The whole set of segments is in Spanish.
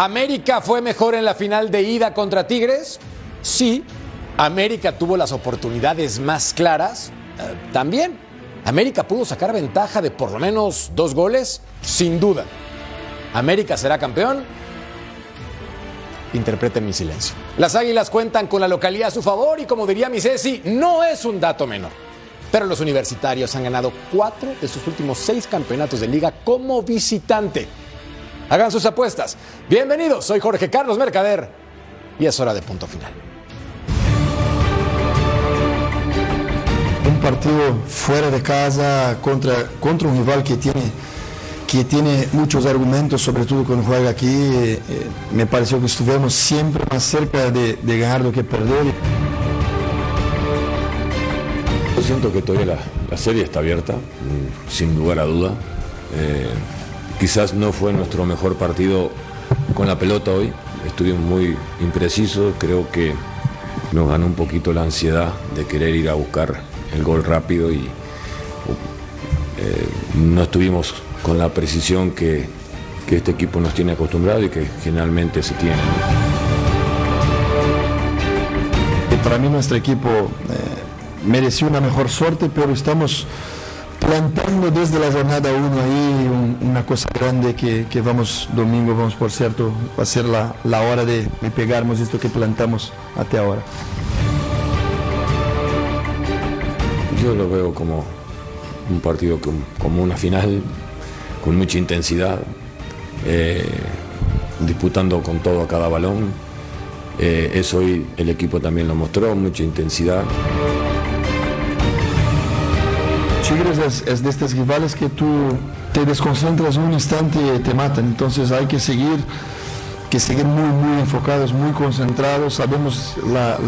¿América fue mejor en la final de ida contra Tigres? Sí. ¿América tuvo las oportunidades más claras? Eh, También. ¿América pudo sacar ventaja de por lo menos dos goles? Sin duda. ¿América será campeón? Interpreten mi silencio. Las Águilas cuentan con la localidad a su favor y como diría mi Ceci, no es un dato menor. Pero los universitarios han ganado cuatro de sus últimos seis campeonatos de liga como visitante. Hagan sus apuestas. Bienvenidos, soy Jorge Carlos Mercader y es hora de punto final. un partido fuera de casa contra, contra un rival que tiene, que tiene muchos argumentos, sobre todo cuando juega aquí. eh, eh, me pareció que estuvimos siempre más cerca de, de ganar do que perder. Yo siento que todavía la, la serie está abierta, mm, sin lugar a duda. Eh, quizás no fue nuestro mejor partido con la pelota hoy, estuvimos muy imprecisos, creo que nos ganó un poquito la ansiedad de querer ir a buscar el gol rápido y eh, no estuvimos con la precisión que, este equipo nos tiene acostumbrado y que generalmente se tiene. Para mí nuestro equipo eh, mereció una mejor suerte, pero estamos plantando desde la jornada 1 ahí un- una cosa grande que, que vamos, domingo vamos por cierto, va a ser la, hora de, de pegarmos esto que plantamos hasta ahora. Yo lo veo como un partido com- como una final, con mucha intensidad, eh, disputando con todo a cada balón. Eh, eso hoy el equipo también lo mostró, mucha intensidad. Tigres es, de estos rivales que tú te desconcentras un instante y te matan. Entonces hay que seguir, que seguir muy, muy enfocados, muy concentrados. Sabemos la,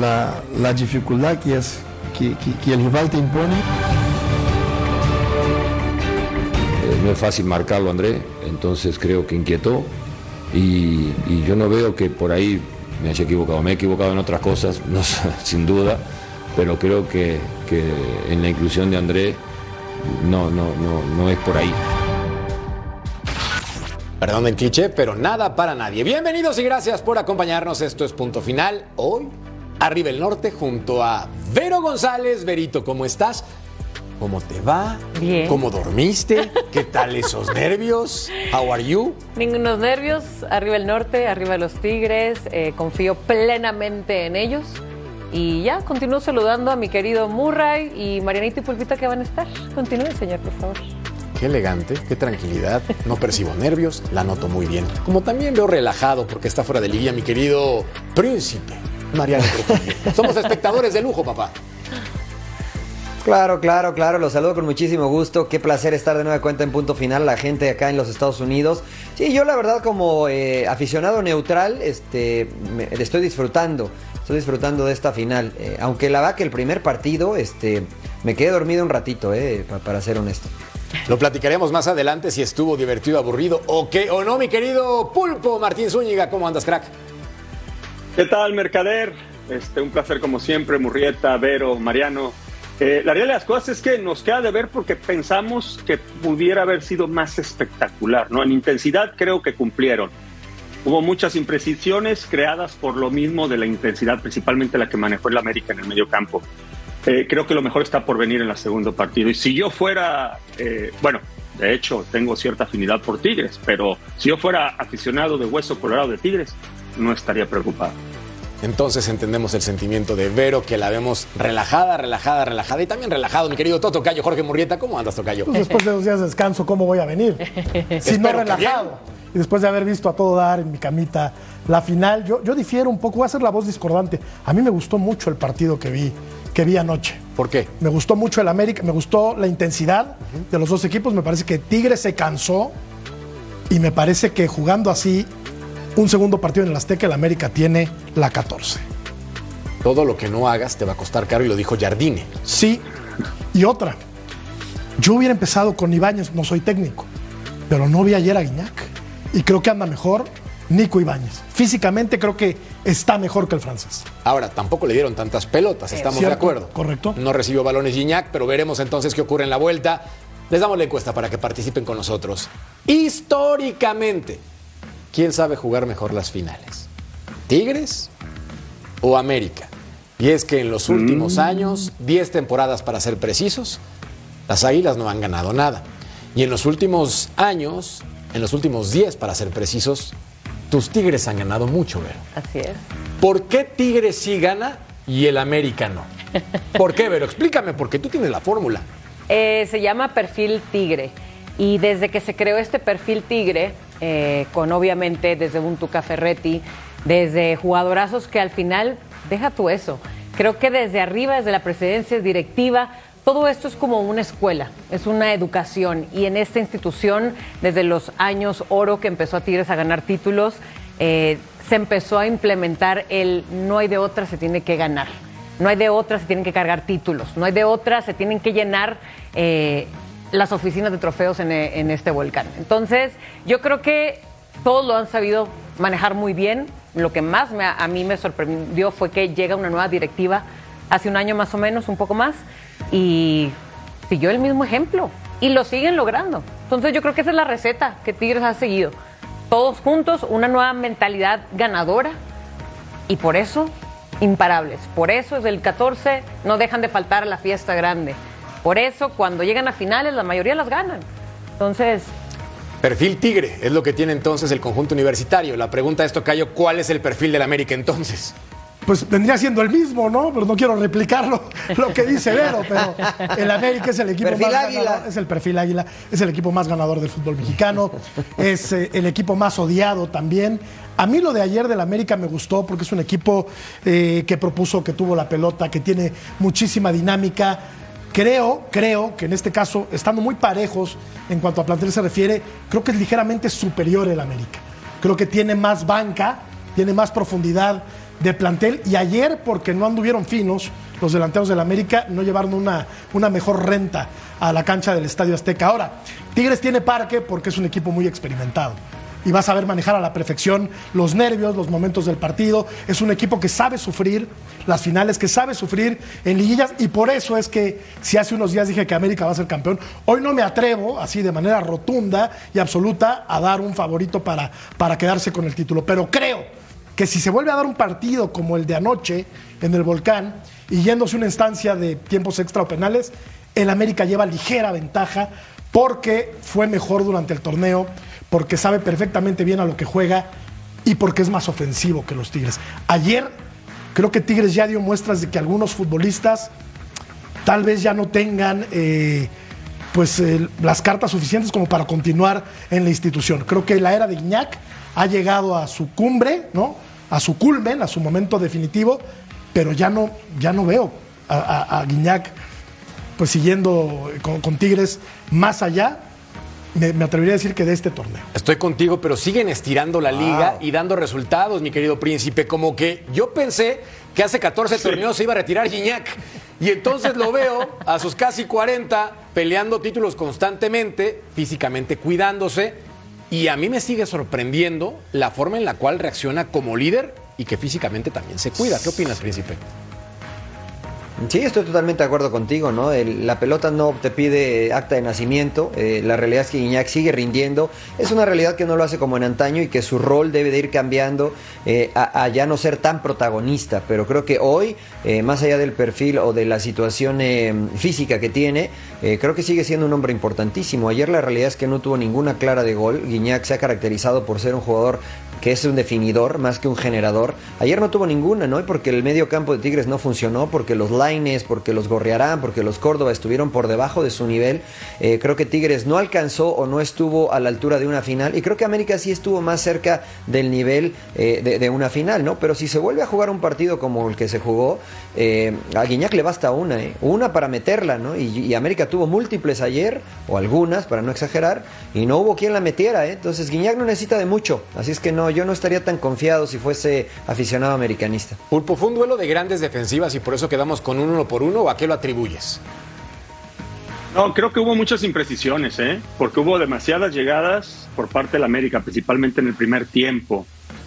la- dificultad que, es, que, el rival te impone. Eh, no es fácil marcarlo, André, entonces creo que inquietó y, yo no veo que por ahí me haya equivocado. Me he equivocado en otras cosas, no, sin duda, pero creo que, que en la inclusión de André no, no, no, no es por ahí. Perdón el cliché, pero nada para nadie. Bienvenidos y gracias por acompañarnos. Esto es Punto Final. Hoy, arriba el norte, junto a Vero González. Verito, ¿cómo estás? ¿Cómo te va? Bien. ¿Cómo dormiste? ¿Qué tal esos nervios? How are you? Ningunos nervios, arriba el norte, arriba los Tigres, eh, confío plenamente en ellos. Y ya, continúo saludando a mi querido Murray y Marianita y Pulpita que van a estar. Continúe, señor, por favor. Qué elegante, qué tranquilidad. No percibo nervios, la noto muy bien. Como también veo relajado porque está fuera de línea mi querido príncipe Mariano Trujillo. Somos espectadores de lujo, papá. Claro, claro, claro, los saludo con muchísimo gusto. Qué placer estar de nueva cuenta en punto final, la gente acá en los Estados Unidos. Sí, yo la verdad como eh, aficionado neutral, este, me- estoy disfrutando, estoy disfrutando de esta final. Eh, aunque la va que el primer partido, este, me quedé dormido un ratito, eh, pa- para ser honesto. Lo platicaremos más adelante si estuvo divertido, aburrido o qué o no, mi querido Pulpo Martín Zúñiga. ¿Cómo andas, crack? ¿Qué tal, Mercader? Este, un placer como siempre, Murrieta, Vero, Mariano. Eh, la realidad de las cosas es que nos queda de ver porque pensamos que pudiera haber sido más espectacular, ¿no? En intensidad creo que cumplieron. Hubo muchas imprecisiones creadas por lo mismo de la intensidad, principalmente la que manejó el América en el medio campo. Eh, creo que lo mejor está por venir en el segundo partido. Y si yo fuera, eh, bueno, de hecho tengo cierta afinidad por Tigres, pero si yo fuera aficionado de hueso colorado de Tigres, no estaría preocupado. Entonces entendemos el sentimiento de Vero, que la vemos relajada, relajada, relajada y también relajado. Mi querido Toto Cayo, Jorge Murrieta, ¿cómo andas, Tocayo? Pues después de dos días de descanso, ¿cómo voy a venir? si no relajado. Y después de haber visto a todo dar en mi camita la final, yo, yo difiero un poco, voy a ser la voz discordante. A mí me gustó mucho el partido que vi, que vi anoche. ¿Por qué? Me gustó mucho el América, me gustó la intensidad de los dos equipos. Me parece que Tigres se cansó y me parece que jugando así un segundo partido en el Azteca, el América tiene la 14. Todo lo que no hagas te va a costar caro y lo dijo Jardine. Sí, y otra. Yo hubiera empezado con Ibáñez, no soy técnico, pero no vi ayer a Guiñac. Y creo que anda mejor Nico Ibáñez. Físicamente creo que está mejor que el francés. Ahora, tampoco le dieron tantas pelotas, estamos de acuerdo. Correcto. No recibió balones Gignac, pero veremos entonces qué ocurre en la vuelta. Les damos la encuesta para que participen con nosotros. Históricamente, ¿quién sabe jugar mejor las finales? ¿Tigres o América? Y es que en los últimos años, 10 temporadas para ser precisos, las Águilas no han ganado nada. Y en los últimos años, en los últimos 10 para ser precisos, tus Tigres han ganado mucho, Vero. Así es. ¿Por qué Tigres sí gana y el América no? ¿Por qué, Vero? Explícame, porque tú tienes la fórmula. Eh, se llama perfil tigre. Y desde que se creó este perfil tigre, eh, con obviamente desde un Tuca Ferretti, desde jugadorazos que al final, deja tú eso, creo que desde arriba, desde la presidencia directiva, todo esto es como una escuela, es una educación. Y en esta institución, desde los años oro que empezó a Tigres a ganar títulos, eh, se empezó a implementar el no hay de otra, se tiene que ganar. No hay de otra, se tienen que cargar títulos. No hay de otra, se tienen que llenar eh, las oficinas de trofeos en, eh, en este volcán. Entonces, yo creo que todos lo han sabido manejar muy bien. Lo que más me- a mí me sorprendió fue que llega una nueva directiva hace un año más o menos, un poco más, y siguió el mismo ejemplo. Y lo siguen logrando. Entonces, yo creo que esa es la receta que Tigres ha seguido. Todos juntos, una nueva mentalidad ganadora, y por eso, imparables. Por eso, desde el 14 no dejan de faltar a la fiesta grande. Por eso, cuando llegan a finales, la mayoría las ganan. Entonces, Perfil Tigre es lo que tiene entonces el conjunto universitario. La pregunta es, Tocayo, ¿cuál es el perfil del América entonces? Pues vendría siendo el mismo, ¿no? Pero no quiero replicarlo lo que dice Vero, pero el América es el equipo Perfil más águila. ganador, es el perfil águila, es el equipo más ganador del fútbol mexicano, es eh, el equipo más odiado también. A mí lo de ayer del América me gustó porque es un equipo eh, que propuso, que tuvo la pelota, que tiene muchísima dinámica. Creo, creo que en este caso, estando muy parejos en cuanto a plantel se refiere, creo que es ligeramente superior el América. Creo que tiene más banca, tiene más profundidad de plantel y ayer, porque no anduvieron finos, los delanteros del América no llevaron una, una mejor renta a la cancha del Estadio Azteca. Ahora, Tigres tiene parque porque es un equipo muy experimentado y va a saber manejar a la perfección los nervios, los momentos del partido. Es un equipo que sabe sufrir las finales, que sabe sufrir en liguillas y por eso es que si hace unos días dije que América va a ser campeón, hoy no me atrevo así de manera rotunda y absoluta a dar un favorito para, para quedarse con el título, pero creo que si se vuelve a dar un partido como el de anoche en el volcán y yéndose una instancia de tiempos extra o penales, el América lleva ligera ventaja porque fue mejor durante el torneo, porque sabe perfectamente bien a lo que juega y porque es más ofensivo que los Tigres. Ayer creo que Tigres ya dio muestras de que algunos futbolistas tal vez ya no tengan eh, pues eh, las cartas suficientes como para continuar en la institución. Creo que la era de Guiñac ha llegado a su cumbre, ¿no? A su culmen, a su momento definitivo, pero ya no, ya no veo a, a- pues siguiendo con Tigres más allá, me, me atrevería a decir que de este torneo. Estoy contigo, pero siguen estirando la liga y dando resultados, mi querido príncipe. Como que yo pensé que hace 14 torneos se iba a retirar Gignac. Y entonces lo veo a sus casi 40 peleando títulos constantemente, físicamente cuidándose. Y a mí me sigue sorprendiendo la forma en la cual reacciona como líder y que físicamente también se cuida. ¿Qué opinas, príncipe? Sí, estoy totalmente de acuerdo contigo, ¿no? El- la pelota no te pide acta de nacimiento, eh, la realidad es que Guiñac sigue rindiendo, es una realidad que no lo hace como en antaño y que su rol debe de ir cambiando eh, a, ya no ser tan protagonista, pero creo que hoy, eh, más allá del perfil o de la situación física que tiene, creo que sigue siendo un hombre importantísimo. Ayer la realidad es que no tuvo ninguna clara de gol, Guiñac se ha caracterizado por ser un jugador que es un definidor más que un generador. Ayer no tuvo ninguna, ¿no? Porque el medio campo de Tigres no funcionó, porque los Laines, porque los Gorriarán, porque los Córdoba estuvieron por debajo de su nivel. Eh, creo que Tigres no alcanzó o no estuvo a la altura de una final. Y creo que América sí estuvo más cerca del nivel eh, de, de una final, ¿no? Pero si se vuelve a jugar un partido como el que se jugó, eh, a Guiñac le basta una, ¿eh? Una para meterla, ¿no? Y, y América tuvo múltiples ayer, o algunas, para no exagerar, y no hubo quien la metiera, ¿eh? Entonces Guiñac no necesita de mucho. Así es que no, yo no estaría tan confiado si fuese aficionado americanista. Pulpo, ¿fue un duelo de grandes defensivas y por eso quedamos con un uno por uno o a qué lo atribuyes? No, creo que hubo muchas imprecisiones, ¿eh? porque hubo demasiadas llegadas por parte de la América, principalmente en el primer tiempo,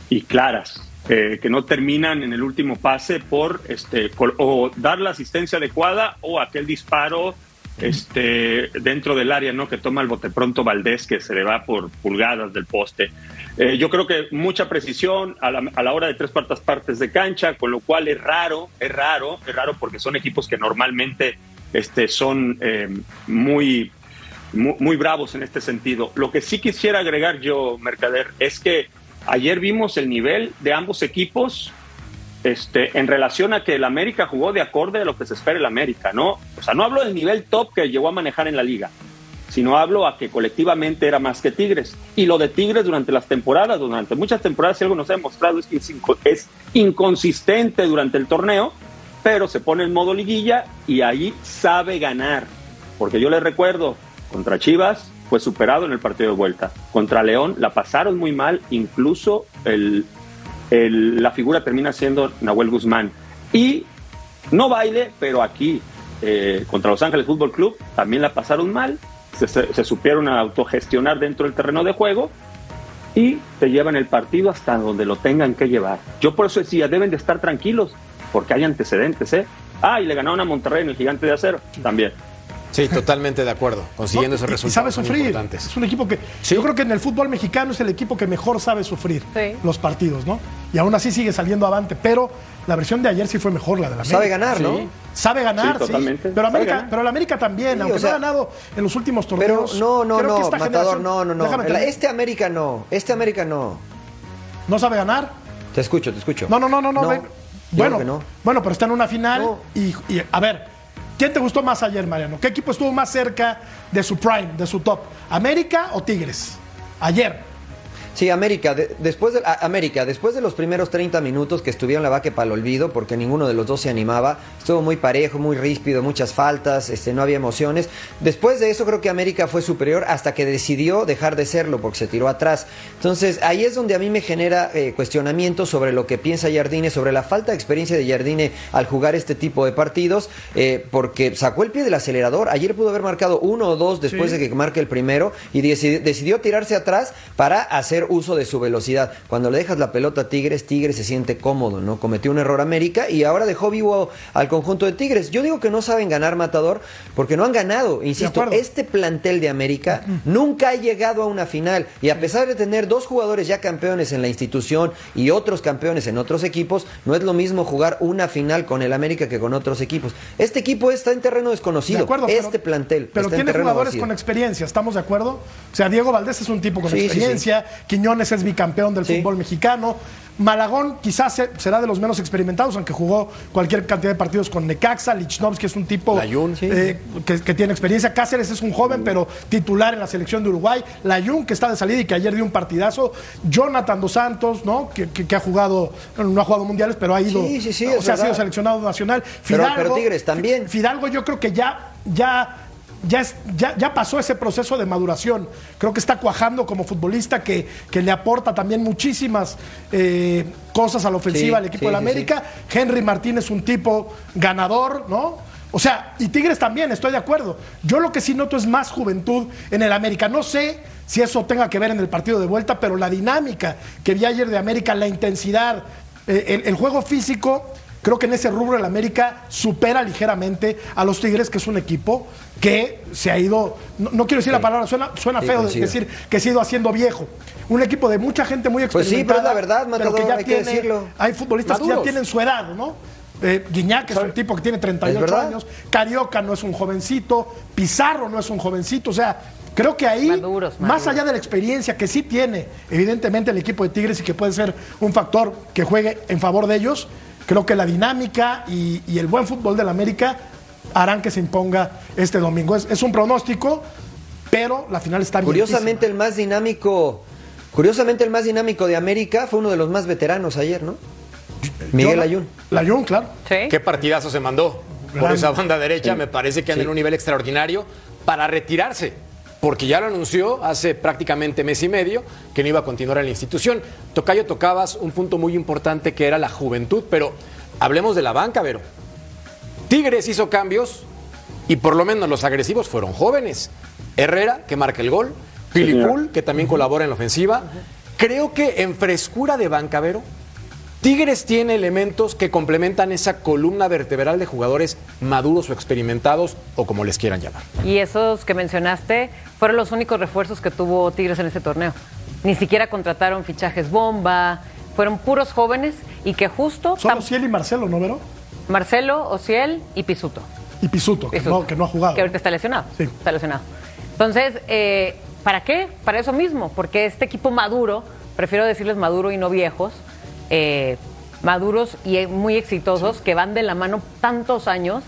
y claras, eh, que no terminan en el último pase por este, o dar la asistencia adecuada o aquel disparo este, dentro del área ¿no? que toma el bote pronto Valdés, que se le va por pulgadas del poste. Eh, yo creo que mucha precisión a la, a la hora de tres cuartas partes de cancha, con lo cual es raro, es raro, es raro porque son equipos que normalmente este, son eh, muy, muy, muy bravos en este sentido. Lo que sí quisiera agregar yo, Mercader, es que ayer vimos el nivel de ambos equipos este, en relación a que el América jugó de acorde a lo que se espera el América, ¿no? O sea, no hablo del nivel top que llegó a manejar en la liga, sino hablo a que colectivamente era más que Tigres. Y lo de Tigres durante las temporadas, durante muchas temporadas, si algo nos ha demostrado es que es inco- es inconsistente durante el torneo, pero se pone en modo liguilla y ahí sabe ganar. Porque yo les recuerdo, contra Chivas fue superado en el partido de vuelta. Contra León la pasaron muy mal, incluso la figura termina siendo Nahuel Guzmán. Y no baile, pero aquí, eh, contra Los Ángeles Fútbol Club, también la pasaron mal. Se, supieron autogestionar dentro del terreno de juego y te llevan el partido hasta donde lo tengan que llevar. Yo por eso decía, deben de estar tranquilos, porque hay antecedentes, ¿eh? Ah, y le ganaron a Monterrey en el Gigante de Acero, también. Sí, totalmente de acuerdo, consiguiendo esos Y- y resultados. sabe sufrir. Es un equipo que. Yo creo que en el fútbol mexicano es el equipo que mejor sabe sufrir Sí. los partidos, ¿no? Y aún así sigue saliendo avante. Pero la versión de ayer sí fue mejor, la de la América. Sabe ganar, ¿no? Sí. Sabe ganar, Sí, sí. Pero, América, pero la América también, Sí, aunque o sea, no ha ganado en los últimos Pero torneos. no, no, creo que no, esta Matador, no, no, no. Este América no, este América no. ¿No sabe ganar? Te escucho, te escucho. No, no, no, no, no. ven. Bueno, no. bueno, pero está en una final No. y, y, a ver, ¿quién te gustó más ayer, Mariano? ¿Qué equipo estuvo más cerca de su prime, de su top? ¿América o Tigres? Ayer. Sí, América, de- después de, a- América, después de los primeros 30 minutos que estuvieron la vaque para el olvido, porque ninguno de los dos se animaba, estuvo muy parejo, muy ríspido, muchas faltas, este, no había emociones. Después de eso creo que América fue superior hasta que decidió dejar de serlo, porque se tiró atrás. Entonces ahí es donde a mí me genera eh, cuestionamiento sobre lo que piensa Jardine, sobre la falta de experiencia de Jardine al jugar este tipo de partidos, eh, porque sacó el pie del acelerador. Ayer pudo haber marcado uno o dos después Sí. de que marque el primero y decidi- decidió tirarse atrás para hacer uso de su velocidad. Cuando le dejas la pelota a Tigres, Tigres se siente cómodo, ¿no? Cometió un error América y ahora dejó vivo al conjunto de Tigres. Yo digo que no saben ganar Matador porque no han ganado. Insisto, este plantel de América nunca ha llegado a una final y a pesar de tener dos jugadores ya campeones en la institución y otros campeones en otros equipos, no es lo mismo jugar una final con el América que con otros equipos. Este equipo está en terreno desconocido. De acuerdo, pero- este plantel Pero está en tiene terreno jugadores vacío. con experiencia, ¿estamos de acuerdo? O sea, Diego Valdés es un tipo con Sí, sí, experiencia, Quiñones es bicampeón del Sí. fútbol mexicano. Malagón quizás se- será de los menos experimentados, aunque jugó cualquier cantidad de partidos con Necaxa. Lichnowsky es un tipo eh, que, que tiene experiencia. Cáceres es un joven, pero titular en la selección de Uruguay. Layún, que está de salida y que ayer dio un partidazo. Jonathan Dos Santos, ¿no? Que, que- que ha jugado, no ha jugado mundiales, pero ha ido. Sí, sí, sí, o sea, ha sido seleccionado nacional. Pero- pero Tigres también. Fidalgo yo creo que ya, ya, ya, es- ya, ya pasó ese proceso de maduración. Creo que está cuajando como futbolista que, que le aporta también muchísimas eh, cosas a la ofensiva Sí, al equipo sí, de la sí, América. Henry Martín es un tipo ganador, ¿no? O sea, y Tigres también, estoy de acuerdo. Yo lo que sí noto es más juventud en el América. No sé si eso tenga que ver en el partido de vuelta, pero la dinámica que vi ayer de América, la intensidad, eh, el, el juego físico, Creo que en ese rubro el América supera ligeramente a los Tigres, que es un equipo que se ha ido, no, no quiero decir la palabra, suena, suena Sí, feo decir que se ha ido haciendo viejo. Un equipo de mucha gente muy Pues sí, pero es experimentada. la verdad, pero Matador, que ya hay que tiene- decirlo. Hay futbolistas que ya tienen su edad, ¿no? Eh, Guiñac es un tipo que tiene 38 ¿Es verdad? años, Carioca no es un jovencito, Pizarro no es un jovencito, o sea, creo que ahí, Maduros, más allá de la experiencia que sí tiene, evidentemente, el equipo de Tigres y que puede ser un factor que juegue en favor de ellos, creo que la dinámica y, y el buen fútbol del América harán que se imponga este domingo. Es, es un pronóstico, pero la final está bien. Curiosamente el más dinámico, curiosamente el más dinámico de América fue uno de los más veteranos ayer, ¿no? Miguel Ayun. Layún, claro. Sí. Qué partidazo se mandó por esa banda derecha. Sí. Me parece que anda en un nivel extraordinario para retirarse. Porque ya lo anunció hace prácticamente mes y medio que no iba a continuar en la institución. Tocayo, tocabas un punto muy importante que era la juventud, pero hablemos de la banca, Vero. Tigres hizo cambios y por lo menos los agresivos fueron jóvenes. Herrera, que marca el gol. Filipul, que también colabora en la ofensiva. Creo que en frescura de banca, Vero, Tigres tiene elementos que complementan esa columna vertebral de jugadores maduros o experimentados o como les quieran llamar. Y esos que mencionaste fueron los únicos refuerzos que tuvo Tigres en este torneo. Ni siquiera contrataron fichajes bomba, fueron puros jóvenes y que justo Solo tam- Ciel y Marcelo, ¿no, Vero? Marcelo, Ociel y Pisuto. Y Pisuto, que, no, que no ha jugado. Que ahorita está lesionado. Sí. Está lesionado. Entonces, eh, ¿para qué? Para eso mismo, porque este equipo maduro, prefiero decirles maduro y no viejos, eh, maduros y muy exitosos, que van de la mano tantos años,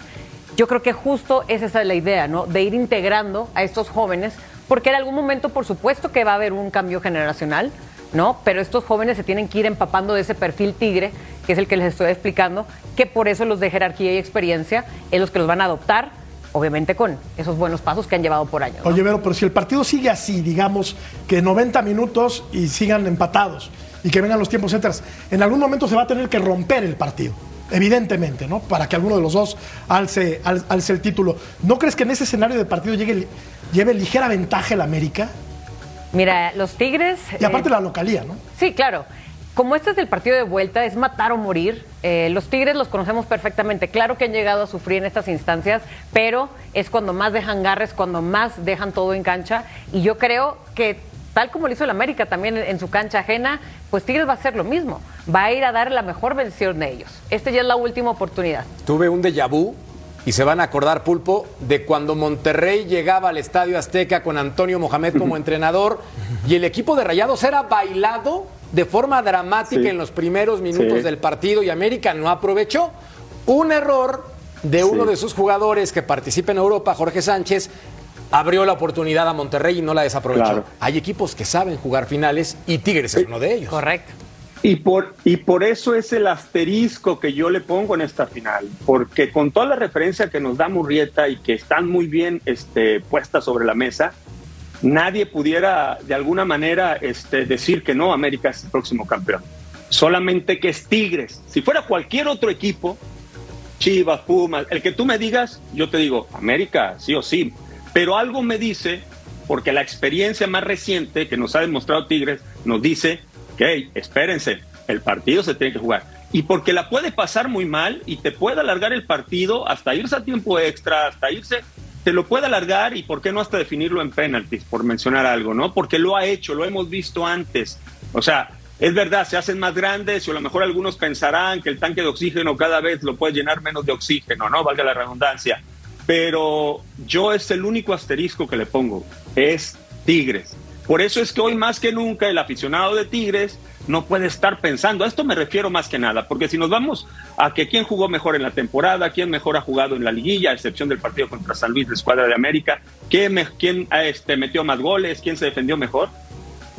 yo creo que justo es esa la idea, ¿no? De ir integrando a estos jóvenes, porque en algún momento, por supuesto, que va a haber un cambio generacional, ¿no? Pero estos jóvenes se tienen que ir empapando de ese perfil tigre, que es el que les estoy explicando, que por eso los de jerarquía y experiencia es los que los van a adoptar, obviamente con esos buenos pasos que han llevado por años. ¿no? Oye, Vero, pero si el partido sigue así, digamos que 90 minutos y sigan empatados y que vengan los tiempos extras, en algún momento se va a tener que romper el partido. Evidentemente, ¿no? Para que alguno de los dos alce, al- alce el título. ¿No crees que en ese escenario de partido llegue, lleve ligera ventaja el América? Mira, los Tigres... Y aparte eh, la localía, ¿no? Sí, claro. Como este es el partido de vuelta, es matar o morir. eh, los Tigres los conocemos perfectamente. Claro que han llegado a sufrir en estas instancias, pero es cuando más dejan garres, cuando más dejan todo en cancha. Y yo creo que, tal como lo hizo el América también en, en su cancha ajena, pues Tigres va a hacer lo mismo. Va a ir a dar la mejor versión de ellos. Esta ya es la última oportunidad. Tuve un déjà vu y se van a acordar, Pulpo, de cuando Monterrey llegaba al Estadio Azteca con Antonio Mohamed como entrenador y el equipo de Rayados era bailado de forma dramática Sí. en los primeros minutos Sí. del partido y América no aprovechó. Un error de uno Sí. de sus jugadores que participa en Europa, Jorge Sánchez, abrió la oportunidad a Monterrey y no la desaprovechó. Claro. Hay equipos que saben jugar finales y Tigres es uno de ellos. Correcto. Y por, y por eso es el asterisco que yo le pongo en esta final, porque con toda la referencia que nos da Murrieta y que están muy bien este, puestas sobre la mesa, nadie pudiera de alguna manera este, decir que no, América es el próximo campeón. Solamente que es Tigres. Si fuera cualquier otro equipo, Chivas, Pumas, el que tú me digas, yo te digo, América, sí o sí. Pero algo me dice, porque la experiencia más reciente que nos ha demostrado Tigres nos dice que, espérense, el partido se tiene que jugar. Y porque la puede pasar muy mal y te puede alargar el partido hasta irse a tiempo extra, hasta irse, te lo puede alargar y por qué no hasta definirlo en penaltis, por mencionar algo, ¿no? Porque lo ha hecho, lo hemos visto antes. O sea, es verdad, se hacen más grandes y a lo mejor algunos pensarán que el tanque de oxígeno cada vez lo puede llenar menos de oxígeno, ¿no? Valga la redundancia. Pero yo es el único asterisco que le pongo, es Tigres. Por eso es que hoy más que nunca el aficionado de Tigres no puede estar pensando, a esto me refiero más que nada, porque si nos vamos a que quién jugó mejor en la temporada, quién mejor ha jugado en la liguilla, a excepción del partido contra San Luis de Escuadra de América, quién, me- quién este, metió más goles, quién se defendió mejor,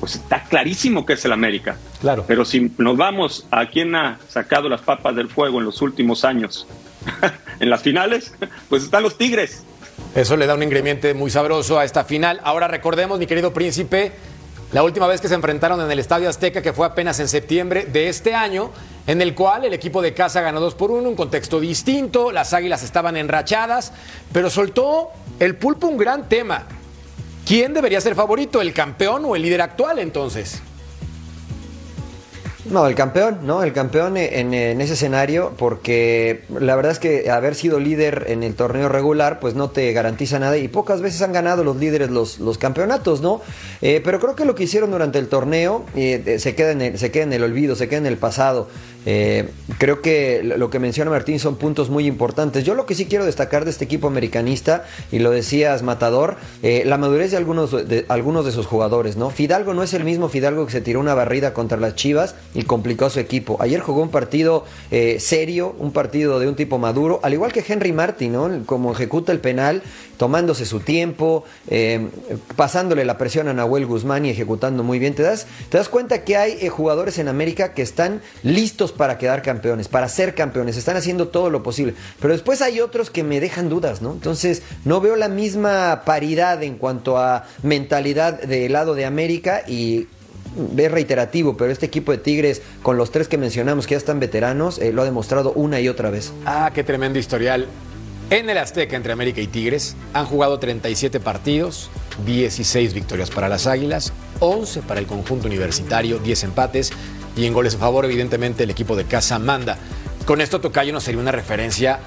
pues está clarísimo que es el América. Claro. Pero si nos vamos a quién ha sacado las papas del fuego en los últimos años, en las finales, pues están los Tigres. Eso le da un ingrediente muy sabroso a esta final. Ahora recordemos, mi querido príncipe, la última vez que se enfrentaron en el Estadio Azteca, que fue apenas en septiembre de este año, en el cual el equipo de casa ganó 2 por 1, un contexto distinto, las águilas estaban enrachadas, pero soltó el pulpo un gran tema. ¿Quién debería ser favorito, el campeón o el líder actual entonces? No, el campeón, ¿no? El campeón en, ese escenario, porque la verdad es que haber sido líder en el torneo regular, pues no te garantiza nada y pocas veces han ganado los líderes los, los campeonatos, ¿no? Eh, pero creo que lo que hicieron durante el torneo eh, se, queda en el, se queda en el olvido, se queda en el pasado. Eh, creo que lo que menciona Martín son puntos muy importantes. Yo lo que sí quiero destacar de este equipo americanista, y lo decías Matador, eh, la madurez de algunos de, algunos de sus jugadores, ¿no? Fidalgo no es el mismo Fidalgo que se tiró una barrida contra las Chivas y complicó a su equipo. Ayer jugó un partido eh, serio, un partido de un tipo maduro, al igual que Henry Martin, ¿no? Como ejecuta el penal, tomándose su tiempo, pasándole la presión a Nahuel Guzmán y ejecutando muy bien. ¿Te das, te das cuenta que hay jugadores en América que están listos para quedar campeones, para ser campeones, están haciendo todo lo posible. Pero después hay otros que me dejan dudas, ¿no? Entonces, no veo la misma paridad en cuanto a mentalidad del lado de América y es reiterativo, pero este equipo de Tigres, con los tres que mencionamos que ya están veteranos, eh, lo ha demostrado una y otra vez. Ah, qué tremendo historial. En el Azteca entre América y Tigres han jugado 37 partidos, 16 victorias para las Águilas, 11 para el conjunto universitario, 10 empates y en goles a favor evidentemente el equipo de casa manda. Con esto Tocayo nos sería una referencia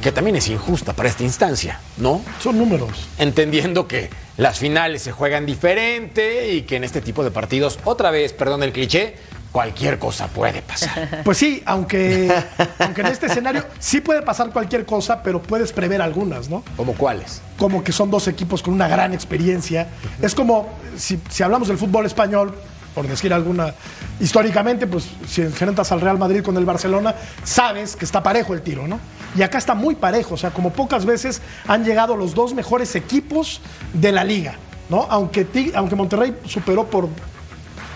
que también es injusta para esta instancia, ¿no? Son números. Entendiendo que las finales se juegan diferente y que en este tipo de partidos, otra vez, perdón el cliché, cualquier cosa puede pasar. Pues sí, aunque, aunque en este escenario sí puede pasar cualquier cosa, pero puedes prever algunas, ¿no? ¿Como cuáles? Como que son dos equipos con una gran experiencia. Es como, si, si hablamos del fútbol español, por decir alguna, históricamente, pues si enfrentas al Real Madrid con el Barcelona, sabes que está parejo el tiro, ¿no? Y acá está muy parejo, o sea, como pocas veces han llegado los dos mejores equipos de la liga, ¿no? Aunque, aunque Monterrey superó por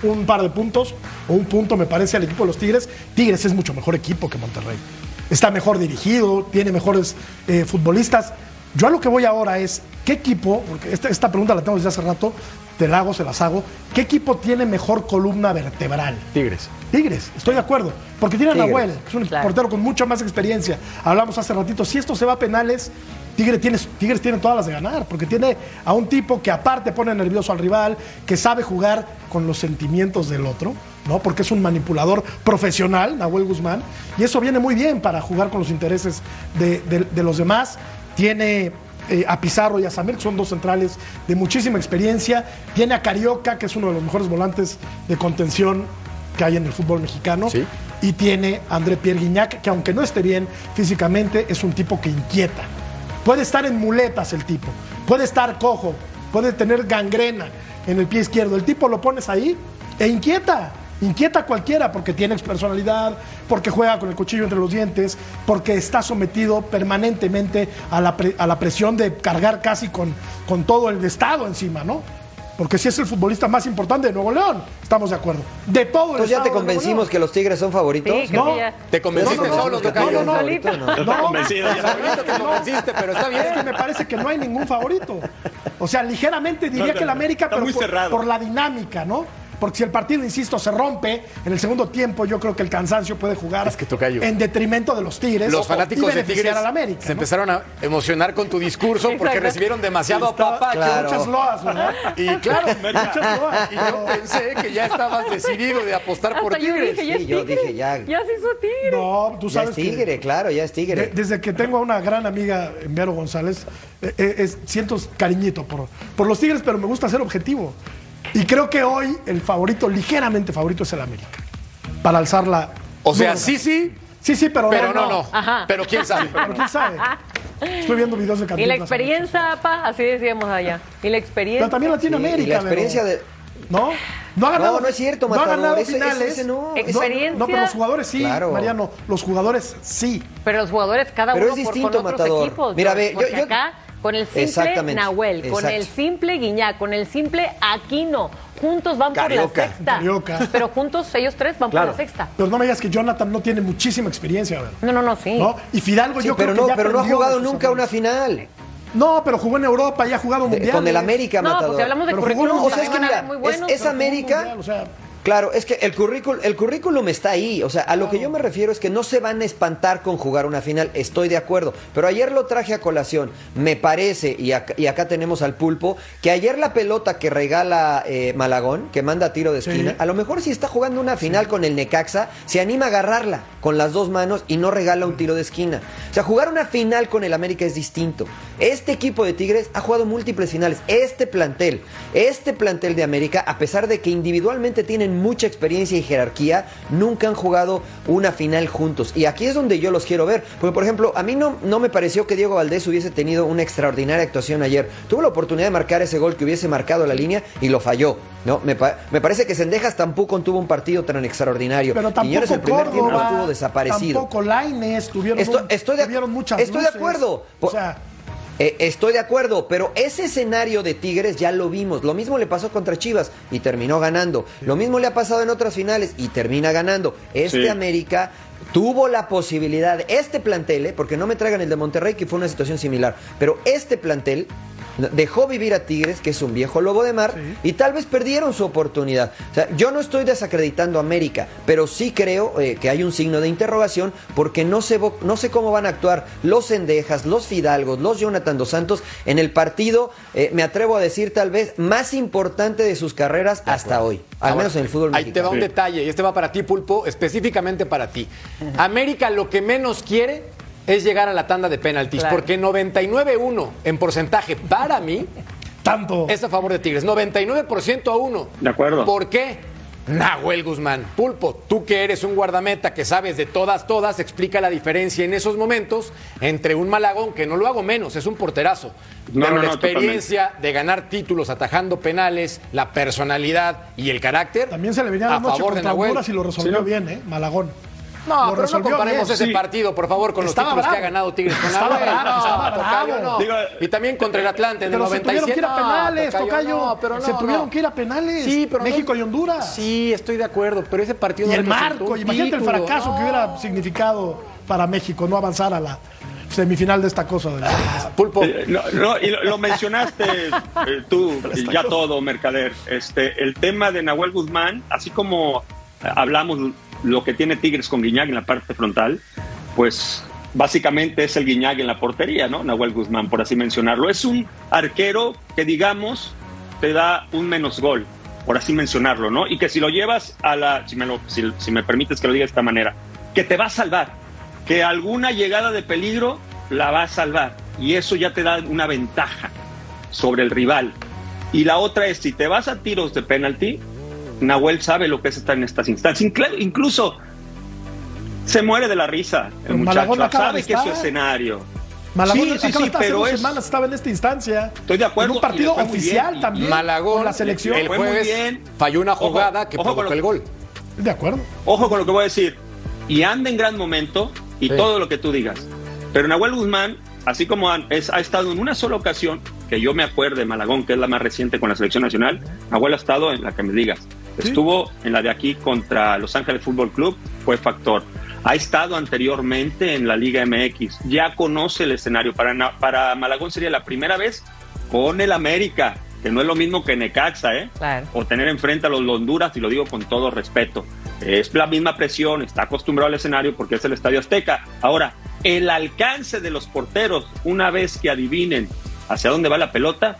un par de puntos, o un punto me parece al equipo de los Tigres, Tigres es mucho mejor equipo que Monterrey. Está mejor dirigido, tiene mejores eh, futbolistas. Yo a lo que voy ahora es, ¿qué equipo, porque esta, esta pregunta la tengo desde hace rato, te la hago, se las hago, ¿qué equipo tiene mejor columna vertebral? Tigres. Tigres, estoy de acuerdo. Porque tiene a Nahuel, que es un claro. portero con mucha más experiencia. Hablamos hace ratito, si esto se va a penales, Tigres tiene, Tigres tiene todas las de ganar, porque tiene a un tipo que aparte pone nervioso al rival, que sabe jugar con los sentimientos del otro, ¿no? Porque es un manipulador profesional, Nahuel Guzmán, y eso viene muy bien para jugar con los intereses de, de- de los demás. Tiene eh, a Pizarro y a Samir, que son dos centrales de muchísima experiencia. Tiene a Carioca, que es uno de los mejores volantes de contención que hay en el fútbol mexicano. Y tiene a André Pierre Guignac, que aunque no esté bien físicamente, es un tipo que inquieta. Puede estar en muletas el tipo, puede estar cojo, puede tener gangrena en el pie izquierdo. El tipo lo pones ahí e inquieta. Inquieta a cualquiera porque tiene personalidad, porque juega con el cuchillo entre los dientes, porque está sometido permanentemente a la, pre- a la presión de cargar casi con, con todo el Estado encima, ¿no? Porque si es el futbolista más importante de Nuevo León, estamos de acuerdo. De todo el Entonces ya te de Nuevo convencimos León. que los Tigres son favoritos. Sí, No. Te convenciste No, no, no, solo, no, no, no, no. Está convencido ya. Solito te convenciste, pero está bien. Es que me parece que no hay ningún favorito. O sea, ligeramente diría No, no, que el América, pero por la dinámica, ¿no? Porque si el partido, insisto, se rompe en el segundo tiempo, yo creo que el cansancio puede jugar Es que, en detrimento de los Tigres Los y fanáticos de beneficiar Tigres al América. se ¿no? empezaron a emocionar con tu discurso porque recibieron demasiado Está- apapacho. Claro. Muchas loas, ¿verdad? Y claro, Muchas loas. y yo pensé que ya estabas decidido de apostar por yo Tigres. dije, ya Sí, es yo tigre. dije, ya. Ya se hizo tigre. No, tú Ya sabes es que- tigre, claro, ya es tigre. De- desde que tengo a una gran amiga, Vero González, eh, eh, es- siento cariñito por, por los Tigres, pero me gusta ser objetivo. Y creo que hoy el favorito, ligeramente favorito, es el América. Para alzar la. O sea, sí, sí, Sí, sí, pero, pero no, no. Ajá. Pero quién sabe. Pero quién sabe. Estoy viendo videos de Y Cantinflas la experiencia, pa, así decíamos allá. Y la experiencia. Pero también la tiene Sí, América. y la experiencia de. ¿No? No ha ganado. No, no es cierto, No ha Matador, ganado ese- ese- finales. ese no. Experiencia. No, pero los jugadores sí, Claro. Mariano. Los jugadores sí. Pero los jugadores, cada Pero uno es por, distinto, con otros Matador. equipos. Mira, George, ve, yo- porque yo- acá, con el simple Nahuel, con exacto. el simple Guiñac, con el simple Aquino, juntos van Carioca. por la sexta. Carioca. Pero juntos ellos tres van Claro. por la sexta. Pero no me digas que Jonathan no tiene muchísima experiencia, a ver. No, no, no, sí. ¿No? Y Fidalgo Sí, yo pero creo que no, ya pero no ha jugado nunca una final. No, pero jugó en Europa y ha jugado mundial. con el América, No, Matador. pues si hablamos de Pero jugó currículum, un O sea, es que mira, es, buenos. es América. O sea, Claro, es que el currículum, el currículum está ahí. O sea, a lo que yo me refiero es que no se van a espantar con jugar una final. Estoy de acuerdo. Pero ayer lo traje a colación. Me parece, y acá, y acá tenemos al pulpo, que ayer la pelota que regala eh, Malagón, que manda tiro de esquina, a lo mejor si está jugando una final con el Necaxa, se anima a agarrarla con las dos manos y no regala un tiro de esquina. O sea, jugar una final con el América es distinto. Este equipo de Tigres ha jugado múltiples finales. Este plantel, este plantel de América, a pesar de que individualmente tienen mucha experiencia y jerarquía, nunca han jugado una final juntos. Y aquí es donde yo los quiero ver. Porque, por ejemplo, a mí no, no me pareció que Diego Valdés hubiese tenido una extraordinaria actuación ayer. Tuvo la oportunidad de marcar ese gol que hubiese marcado la línea y lo falló. No, me, pa- me parece que Sendejas tampoco tuvo un partido tan extraordinario. Pero tampoco Quiñones el primer tiempo Córdoba, estuvo desaparecido. Tampoco Lainez tuvieron, Esto- un- estoy de- tuvieron muchas estoy de acuerdo. O sea, Eh, estoy de acuerdo, pero ese escenario de Tigres ya lo vimos. Lo mismo le pasó contra Chivas y terminó ganando. Lo mismo le ha pasado en otras finales y termina ganando. Este Sí. América tuvo la posibilidad, este plantel, eh, porque no me traigan el de Monterrey, que fue una situación similar, pero este plantel dejó vivir a Tigres, que es un viejo lobo de mar, y tal vez perdieron su oportunidad. O sea, yo no estoy desacreditando a América, pero sí creo eh, que hay un signo de interrogación porque no sé, no sé cómo van a actuar los Endejas, los Fidalgos, los Jonathan Dos Santos en el partido, eh, me atrevo a decir tal vez, más importante de sus carreras hasta hoy, al Ahora, menos en el fútbol Ahí te va mexicano. un detalle, y este va para ti, Pulpo, específicamente para ti. América lo que menos quiere es llegar a la tanda de penaltis, Claro. porque 99-1 en porcentaje para mí tanto. es a favor de Tigres. 99% a 1. De acuerdo. ¿Por qué? Nahuel Guzmán. Pulpo, tú que eres un guardameta que sabes de todas, todas, explica la diferencia en esos momentos entre un Malagón, que no lo hago menos, es un porterazo. No, pero no, la no, experiencia de ganar títulos atajando penales, la personalidad y el carácter. también se le venía a la noche favor de Nahuel. Y lo resolvió Sí, ¿no? bien, ¿eh? Malagón. No, Lo pero no comparemos bien. ese Sí. partido, por favor, con Estaba los títulos que ha ganado Tigres con Estaba bravo, No, estaba tocayo, no. Digo, y también contra el Atlante en el Pero se 97. tuvieron que ir a No, penales, tocayo. no, pero no, se tuvieron no. que ir a penales. Sí, pero no- México y Honduras. Sí, estoy de acuerdo, pero ese partido Y no el marco, imagínate el fracaso no. que hubiera significado para México no avanzar a la semifinal de esta cosa. de la- Pulpo. Eh, No, no, y lo, lo mencionaste eh, tú, y ya todo, Mercader. Este, el tema de Nahuel Guzmán, así como eh, hablamos lo que tiene Tigres con Guiñac en la parte frontal, pues básicamente es el Guiñac en la portería, ¿no? Nahuel Guzmán, por así mencionarlo. Es un arquero que, digamos, te da un menos gol, por así mencionarlo, ¿no? Y que si lo llevas a la, si me, lo- si- si me permites que lo diga de esta manera, que te va a salvar, que alguna llegada de peligro la va a salvar. Y eso ya te da una ventaja sobre el rival. Y la otra es, si te vas a tiros de penalti, Nahuel sabe lo que es estar en estas instancias. Inclu- incluso se muere de la risa el Pero muchacho. Malagón acaba Sabe de que es su escenario. Malagón Sí, sí, acaba sí, de estar hace pero dos es- semanas, estaba en esta instancia. Estoy de acuerdo, En un partido oficial bien. también. Malagón, Con la selección. el jueves bien. falló una Ojo, jugada que ojo provocó lo- el gol. De acuerdo. Ojo con lo que voy a decir. Y anda en gran momento y Sí. todo lo que tú digas. Pero Nahuel Guzmán, así como han- es- ha estado en una sola ocasión, que yo me acuerde, Malagón, que es la más reciente con la selección nacional, Nahuel ha estado en la que me digas. Estuvo en la de aquí contra Los Ángeles Fútbol Club, fue factor. Ha estado anteriormente en la Liga MX, ya conoce el escenario. Para, para Malagón sería la primera vez con el América, que no es lo mismo que Necaxa, ¿eh? Claro. o tener enfrente a los Honduras, y lo digo con todo respeto. Es la misma presión, está acostumbrado al escenario porque es el Estadio Azteca. Ahora, el alcance de los porteros, una vez que adivinen hacia dónde va la pelota,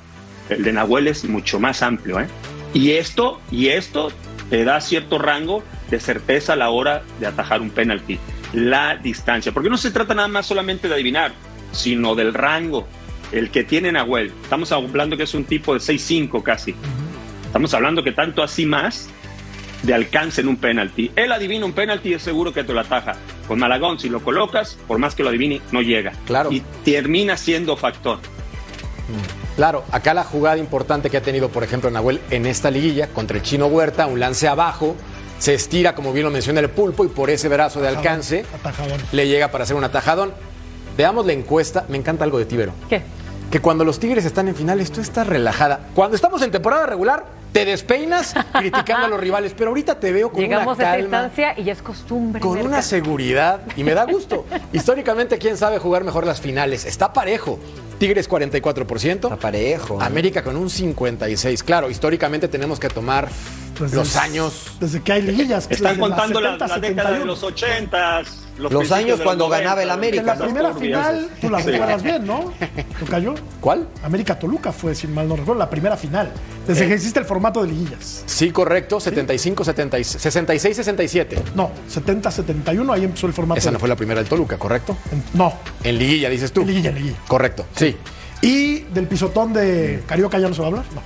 el de Nahuel es mucho más amplio. ¿eh? Y esto, y esto te da cierto rango de certeza a la hora de atajar un penalti. La distancia. Porque no se trata nada más solamente de adivinar, sino del rango. El que tiene Nahuel. Estamos hablando que es un tipo de 6'5 casi. Estamos hablando que tanto así más de alcance en un penalti. Él adivina un penalti y es seguro que te lo ataja. Con Malagón, si lo colocas, por más que lo adivine, no llega. Claro. Y termina siendo factor. Claro, acá la jugada importante que ha tenido, por ejemplo, Nahuel en esta liguilla contra el Chino Huerta, un lance abajo, se estira, como bien lo menciona el pulpo, y por ese brazo de alcance Atajadón. le llega para hacer un atajadón. Veamos la encuesta. Me encanta algo de Tibero. ¿Qué? Que cuando los Tigres están en finales, tú estás relajada. Cuando estamos en temporada regular, te despeinas criticando a los rivales, pero ahorita te veo con Llegamos una a esta calma, instancia y ya es costumbre. con una seguridad y me da gusto. Históricamente, ¿quién sabe jugar mejor las finales? Está parejo. Tigres 44%. Está parejo. ¿eh? América con un 56. Claro, históricamente tenemos que tomar Pues los desde- años. Desde que hay liguillas. Están contando la, 70, la década de 71. los 80 Los años cuando ganaba el América, En la ¿no? primera final, tú la Sí. recuerdas bien, ¿no? ¿Tocayo? ¿Cuál? América Toluca fue, sin mal no recuerdo, la primera final. Desde Eh. que existe el formato de liguillas. Sí, correcto. 75, 76, 66, 67. No, 70, 71, ahí empezó el formato. Esa no fue la primera del Toluca, ¿correcto? No, En liguilla, dices tú. en liguilla, en liguilla. Correcto, sí. Y del pisotón de Carioca ya no se va a hablar, no.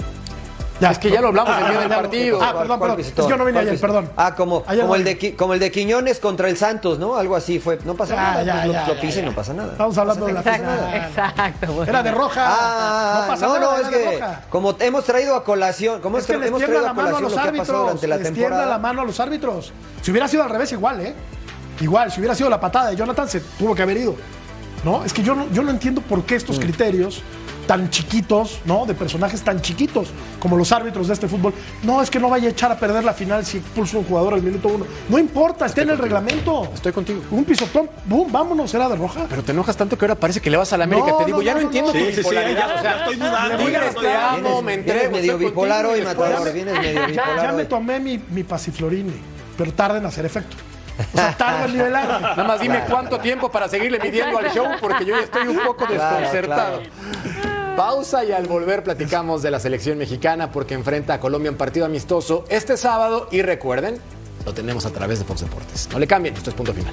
Es que ya lo hablamos el día del ya partido. Ah, perdón, ¿Cuál perdón. Es que yo no vine ¿Cuál ayer, perdón. Ah, como, Ayer como, no el de, como el de Quiñones contra el Santos, ¿no? Algo así fue. No pasa Ya, nada. ya, lo, ya, lo ya, pisa y ya. no pasa nada. Estamos hablando de la Exacto, final. exacto. bueno. Era de roja. Ah, no pasa no, nada, no, era es que como hemos traído a colación, como Es que les hemos traído la a mano a colación los lo que ha pasado árbitros. durante la tiembla la temporada. mano a los árbitros. Si hubiera sido al revés, igual, ¿eh? Igual, si hubiera sido la patada de Jonathan, se tuvo que haber ido. ¿No? Es que yo no, yo no entiendo por qué Mm. estos criterios tan chiquitos, ¿no? De personajes tan chiquitos como los árbitros de este fútbol. No, es que no vaya a echar a perder la final si expulsa un jugador al minuto uno. No importa, está en el reglamento. Estoy contigo. Un pisotón, boom, vámonos, era de roja. Pero te enojas tanto que ahora parece que le vas a la América. No, te digo, no, ya no, no, entiendo no. tu Sí, sí, sí, bipolaridad. ya- o sea, ya estoy dudando, ya te amo, Vienes- me vienes entrego. medio estoy bipolar hoy, Matador, vienes medio Ya, bipolar ya me tomé mi, mi pasiflorine, pero tarda en hacer efecto. O sea, tarda en nivelar. Nada más dime cuánto tiempo para seguirle midiendo al show porque yo ya estoy un poco Claro, desconcertado. Pausa y al volver platicamos de la selección mexicana porque enfrenta a Colombia en partido amistoso este sábado y recuerden, lo tenemos a través de Fox Deportes. No le cambien, esto es punto final.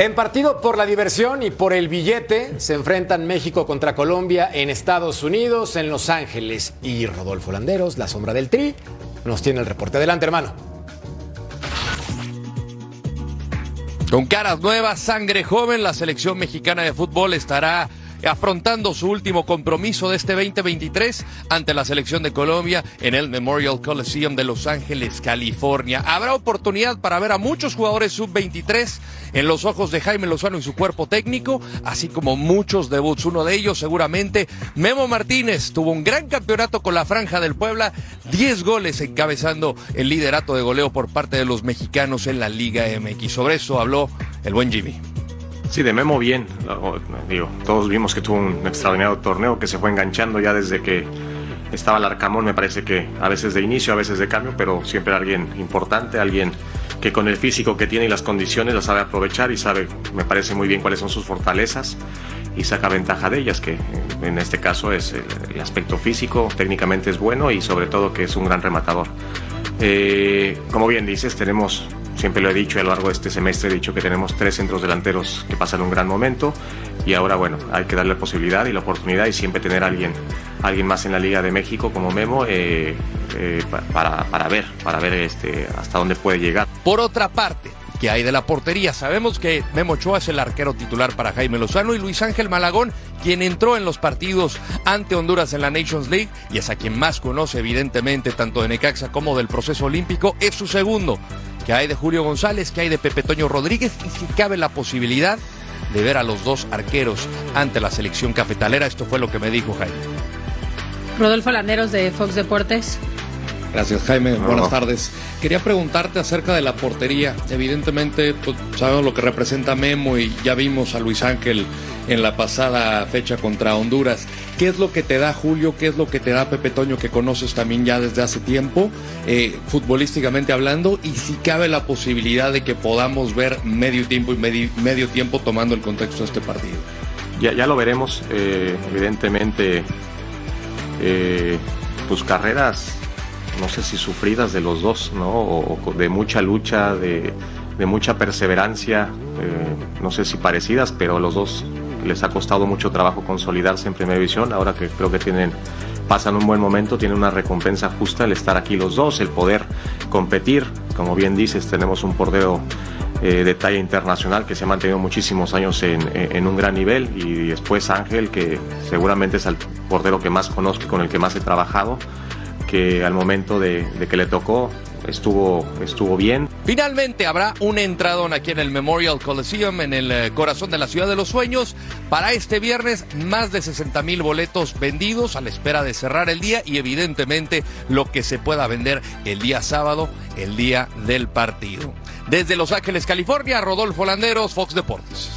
En partido por la diversión y por el billete se enfrentan México contra Colombia en Estados Unidos, en Los Ángeles. Y Rodolfo Landeros, la sombra del tri, nos tiene el reporte. Adelante, hermano. Con caras nuevas, sangre joven, la selección mexicana de fútbol estará afrontando su último compromiso de este 2023 ante la selección de Colombia en el Memorial Coliseum de Los Ángeles, California. Habrá oportunidad para ver a muchos jugadores sub-23 en los ojos de Jaime Lozano y su cuerpo técnico, así como muchos debuts. Uno de ellos seguramente Memo Martínez tuvo un gran campeonato con la Franja del Puebla, 10 goles encabezando el liderato de goleo por parte de los mexicanos en la Liga MX. Sobre eso habló el buen Jimmy. Sí, de Memo bien. Digo, todos vimos que tuvo un extraordinario torneo que se fue enganchando ya desde que estaba el Arcamón, me parece que a veces de inicio, a veces de cambio, pero siempre alguien importante, alguien que con el físico que tiene y las condiciones la sabe aprovechar y sabe, me parece muy bien cuáles son sus fortalezas y saca ventaja de ellas, que en este caso es el aspecto físico, técnicamente es bueno y sobre todo que es un gran rematador. Eh, como bien dices, tenemos, siempre lo he dicho a lo largo de este semestre, he dicho que tenemos tres centros delanteros que pasan un gran momento y ahora, bueno, hay que darle la posibilidad y la oportunidad y siempre tener a alguien, alguien más en la Liga de México como Memo eh, eh, pa- para, para ver, para ver este, hasta dónde puede llegar. Por otra parte, ¿qué hay de la portería? Sabemos que Memo Ochoa es el arquero titular para Jaime Lozano y Luis Ángel Malagón, quien entró en los partidos ante Honduras en la Nations League y es a quien más conoce evidentemente tanto de Necaxa como del proceso olímpico, es su segundo. ¿Qué hay de Julio González? ¿Qué hay de Pepe Toño Rodríguez? Y si cabe la posibilidad de ver a los dos arqueros ante la selección cafetalera. Esto fue lo que me dijo Jaime. Rodolfo Landeros de Fox Deportes. Gracias Jaime, buenas tardes. Quería preguntarte acerca de la portería. Evidentemente pues, sabemos lo que representa Memo y ya vimos a Luis Ángel en la pasada fecha contra Honduras. ¿Qué es lo que te da Julio? ¿Qué es lo que te da Pepe Toño que conoces también ya desde hace tiempo, eh, futbolísticamente hablando? Y si cabe la posibilidad de que podamos ver medio tiempo y medio, medio tiempo tomando el contexto de este partido. Ya, ya lo veremos, eh, evidentemente, eh, pues carreras, no sé si sufridas de los dos, ¿no? O de mucha lucha, de, mucha perseverancia, eh, no sé si parecidas, pero los dos les ha costado mucho trabajo consolidarse en primera división, ahora que creo que tienen pasan un buen momento, tienen una recompensa justa el estar aquí los dos, el poder competir. Como bien dices, tenemos un portero eh, de talla internacional que se ha mantenido muchísimos años en, en, un gran nivel y después Ángel, que seguramente es el portero que más conozco y con el que más he trabajado, que al momento de, de que le tocó estuvo, estuvo bien. Finalmente habrá un entradón aquí en el Memorial Coliseum, en el eh, corazón de la ciudad de los sueños. Para este viernes, más de 60 mil boletos vendidos a la espera de cerrar el día y evidentemente lo que se pueda vender el día sábado, el día del partido. Desde Los Ángeles, California, Rodolfo Landeros, Fox Deportes.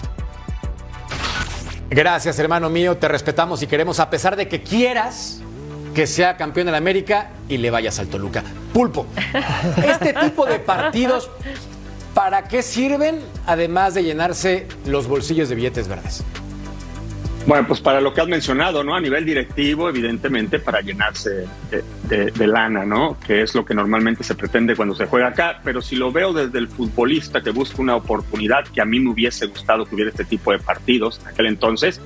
Gracias, hermano mío. Te respetamos y queremos, a pesar de que quieras que sea campeón de la América y le vayas al Toluca. Pulpo, este tipo de partidos, ¿para qué sirven además de llenarse los bolsillos de billetes verdes? Bueno, pues para lo que has mencionado, ¿no? A nivel directivo, evidentemente, para llenarse de, de, de, lana, ¿no? Que es lo que normalmente se pretende cuando se juega acá. Pero si lo veo desde el futbolista que busca una oportunidad, que a mí me hubiese gustado que hubiera este tipo de partidos en aquel entonces,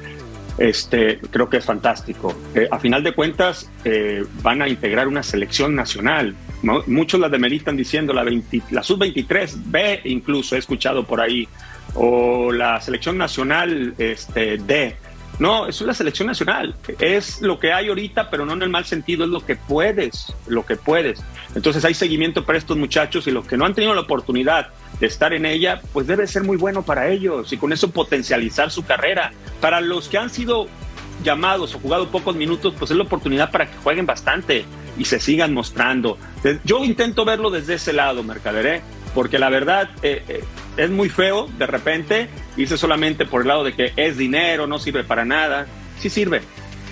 este, creo que es fantástico. Eh, a final de cuentas, eh, van a integrar una selección nacional. ¿no? Muchos la demeritan diciendo la, 20, la sub-23B, incluso he escuchado por ahí, o la selección nacional este, D. No, es una selección nacional. Es lo que hay ahorita, pero no en el mal sentido, es lo que puedes, lo que puedes. Entonces hay seguimiento para estos muchachos y los que no han tenido la oportunidad de estar en ella, pues debe ser muy bueno para ellos y con eso potencializar su carrera. Para los que han sido llamados o jugado pocos minutos, pues es la oportunidad para que jueguen bastante y se sigan mostrando. Yo intento verlo desde ese lado, Mercaderé, porque la verdad eh, eh, es muy feo de repente irse solamente por el lado de que es dinero, no sirve para nada. Sí sirve,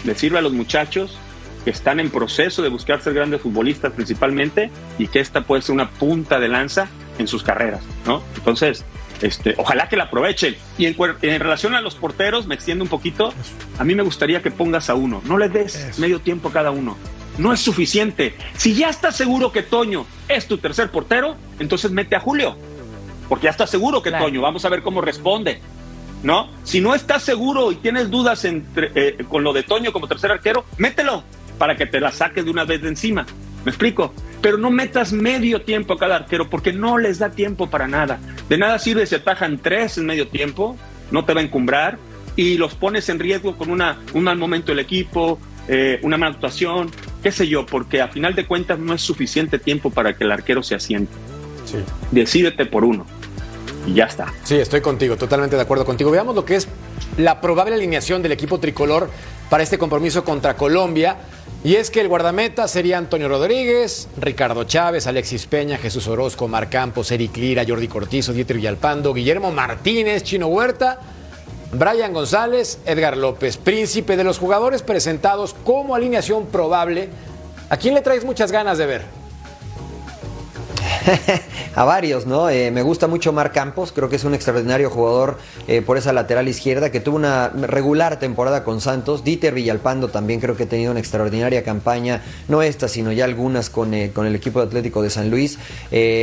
le sirve a los muchachos que están en proceso de buscar ser grandes futbolistas principalmente y que esta puede ser una punta de lanza en sus carreras, ¿no? Entonces, este, ojalá que la aprovechen. Y en, en, relación a los porteros, me extiendo un poquito, a mí me gustaría que pongas a uno, no le des Eso. medio tiempo a cada uno. No es suficiente. Si ya estás seguro que Toño es tu tercer portero, entonces mete a Julio. Porque ya estás seguro que claro. Toño, vamos a ver cómo responde. ¿No? Si no estás seguro y tienes dudas entre, eh, con lo de Toño como tercer arquero, mételo para que te la saques de una vez de encima. ¿Me explico? Pero no metas medio tiempo a cada arquero porque no les da tiempo para nada. De nada sirve si atajan tres en medio tiempo, no te va a encumbrar y los pones en riesgo con una, un mal momento del equipo, eh, una mala actuación, qué sé yo, porque a final de cuentas no es suficiente tiempo para que el arquero se asiente. Sí. Decídete por uno y ya está. Sí, estoy contigo, totalmente de acuerdo contigo. Veamos lo que es la probable alineación del equipo tricolor para este compromiso contra Colombia. Y es que el guardameta sería Antonio Rodríguez, Ricardo Chávez, Alexis Peña, Jesús Orozco, Mar Campos, Eric Lira, Jordi Cortizo, Dieter Villalpando, Guillermo Martínez, Chino Huerta, Brian González, Edgar López, príncipe de los jugadores presentados como alineación probable. ¿A quién le traes muchas ganas de ver? a varios, ¿no? Eh, me gusta mucho Mar Campos, creo que es un extraordinario jugador eh, por esa lateral izquierda que tuvo una regular temporada con Santos. Dieter Villalpando también creo que ha tenido una extraordinaria campaña, no esta, sino ya algunas con, eh, con el equipo de Atlético de San Luis.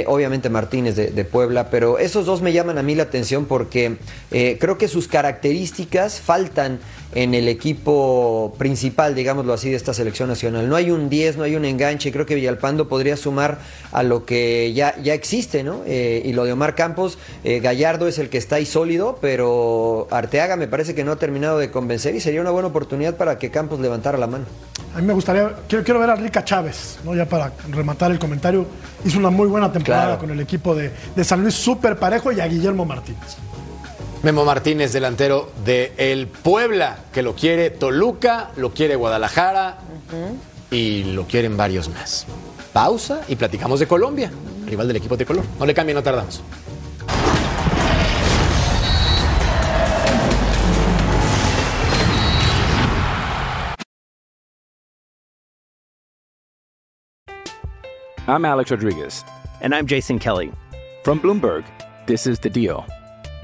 Obviamente Martínez de, Puebla, pero esos dos me llaman a mí la atención porque creo que sus características faltan en el equipo principal, digámoslo así, de esta selección nacional. No hay un 10, no hay un enganche. Creo que Villalpando podría sumar a lo que ya, ya existe, ¿no? Eh, y lo de Omar Campos, eh, Gallardo es el que está ahí sólido, pero Arteaga me parece que no ha terminado de convencer y sería una buena oportunidad para que Campos levantara la mano. A mí me gustaría, quiero, quiero ver a Rica Chávez, ¿no? ya para rematar el comentario. Hizo una muy buena temporada claro. con el equipo de, de San Luis, súper parejo, y a Guillermo Martínez. Memo Martínez, delantero de el Puebla, que lo quiere Toluca, lo quiere Guadalajara uh -huh. y lo quieren varios más. Pausa y platicamos de Colombia, rival del equipo tricolor. No le cambien, no tardamos. I'm Alex Rodriguez. And I'm Jason Kelly. From Bloomberg, this is The Deal.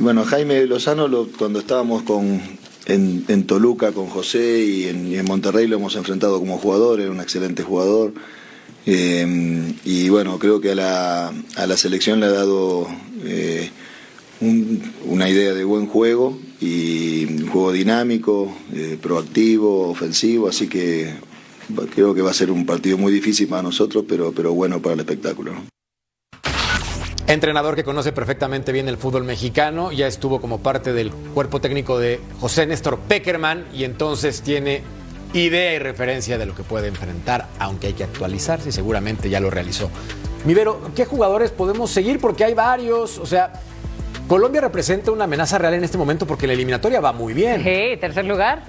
Bueno, Jaime Lozano, lo- cuando estábamos con, en, en Toluca con José y en, Monterrey lo hemos enfrentado como jugador, era un excelente jugador. Eh, y bueno, creo que a la, a la selección le ha dado eh, un- una idea de buen juego y un juego dinámico, eh, proactivo, ofensivo, así que creo que va a ser un partido muy difícil para nosotros, pero, pero bueno para el espectáculo. Entrenador que conoce perfectamente bien el fútbol mexicano, ya estuvo como parte del cuerpo técnico de José Néstor Peckerman y entonces tiene idea y referencia de lo que puede enfrentar, aunque hay que actualizarse y seguramente ya lo realizó. Mivero, ¿qué jugadores podemos seguir? Porque hay varios, o sea, Colombia representa una amenaza real en este momento porque la eliminatoria va muy bien. Sí, tercer lugar.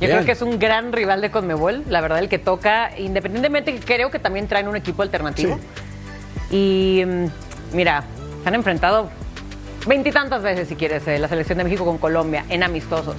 Yo Bien. creo que es un gran rival de Conmebol, la verdad, el que toca, independientemente creo que también traen un equipo alternativo. Y mm, mira, se han enfrentado veintitantas veces, si quieres, eh, la selección de México con Colombia en amistosos.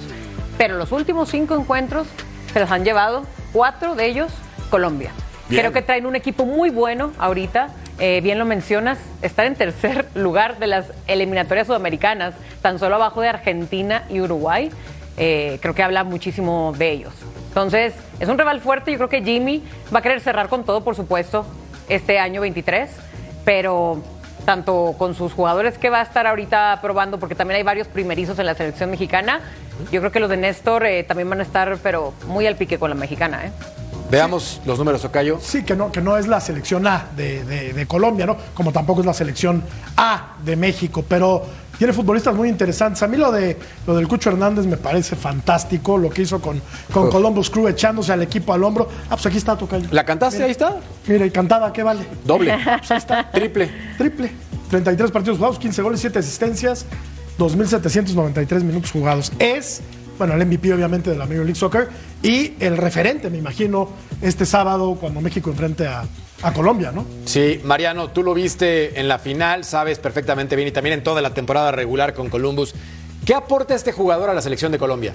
Pero los últimos cinco encuentros se los han llevado, cuatro de ellos, Colombia. Bien. Creo que traen un equipo muy bueno ahorita. Eh, bien lo mencionas, estar en tercer lugar de las eliminatorias sudamericanas, tan solo abajo de Argentina y Uruguay, eh, creo que habla muchísimo de ellos. Entonces, es un rival fuerte. Yo creo que Jimmy va a querer cerrar con todo, por supuesto, este año 23, pero tanto con sus jugadores que va a estar ahorita probando, porque también hay varios primerizos en la selección mexicana, yo creo que los de Néstor eh, también van a estar, pero muy al pique con la mexicana. ¿eh? Veamos los números, Ocayo. Sí, que no, que no es la selección A de, de- de Colombia, ¿no? Como tampoco es la selección A de México, pero tiene futbolistas muy interesantes. A mí lo de lo del Cucho Hernández me parece fantástico, lo que hizo con, con. Columbus Crew echándose al equipo al hombro. Ah, pues aquí está Tocayo. ¿La cantaste? Ahí está. Mira, y cantada, ¿qué vale? Doble. Pues ahí está. Triple. Triple. 33 partidos jugados, 15 goles, 7 asistencias, 2.793 minutos jugados. Es, bueno, el MVP obviamente de la Major League Soccer y el referente, me imagino, este sábado cuando México enfrente a, a Colombia, ¿no? Sí, Mariano, tú lo viste en la final, sabes perfectamente bien y también en toda la temporada regular con Columbus. ¿Qué aporta este jugador a la selección de Colombia?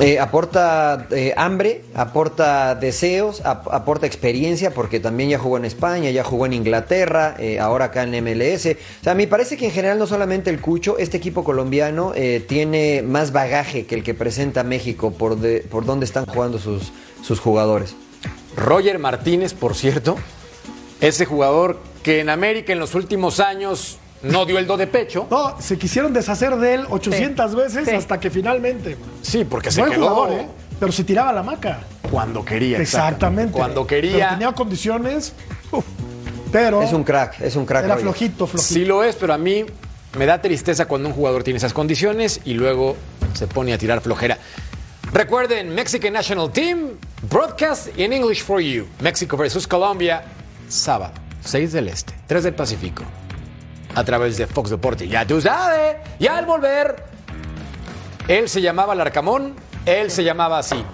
Eh, aporta eh, hambre, aporta deseos, ap- aporta experiencia, porque también ya jugó en España, ya jugó en Inglaterra, eh, ahora acá en MLS. O sea, me parece que en general no solamente el Cucho, este equipo colombiano eh, tiene más bagaje que el que presenta México por, de- por donde están jugando sus, sus jugadores. Roger Martínez, por cierto, ese jugador que en América en los últimos años no dio el do de pecho. No, se quisieron deshacer de él 800 veces hasta que finalmente. Sí, porque se Buen quedó jugador, ¿eh? Pero se tiraba la maca. cuando quería. Exactamente. Cuando Pero quería. tenía condiciones. uf, pero. Es un crack, es un crack. Era Roger. flojito, flojito. Sí lo es, pero a mí me da tristeza cuando un jugador tiene esas condiciones y luego se pone a tirar flojera. Recuerden, Mexican National Team, broadcast in English for you. México versus Colombia, sábado, 6 del Este, 3 del Pacífico. A través de Fox Deporte. Ya tú sabes. Y al volver, él se llamaba Larcamón, él se llamaba así.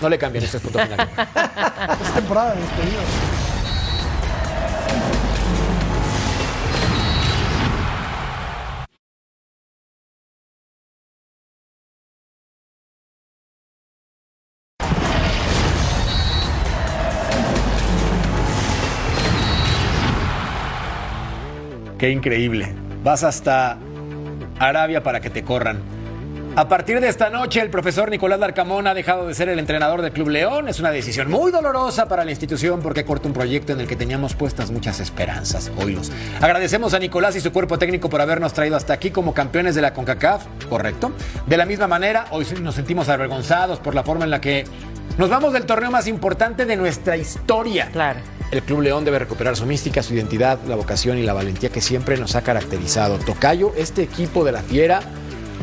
No le cambien, este es punto. Es temporada de despedidos. Qué increíble. Vas hasta Arabia para que te corran. A partir de esta noche, el profesor Nicolás Larcamón ha dejado de ser el entrenador del Club León. Es una decisión muy dolorosa para la institución porque corta un proyecto en el que teníamos puestas muchas esperanzas. Oílos. Agradecemos a Nicolás y su cuerpo técnico por habernos traído hasta aquí como campeones de la CONCACAF, correcto. De la misma manera, hoy nos sentimos avergonzados por la forma en la que nos vamos del torneo más importante de nuestra historia. Claro. El Club León debe recuperar su mística, su identidad, la vocación y la valentía que siempre nos ha caracterizado. Tocayo, este equipo de la Fiera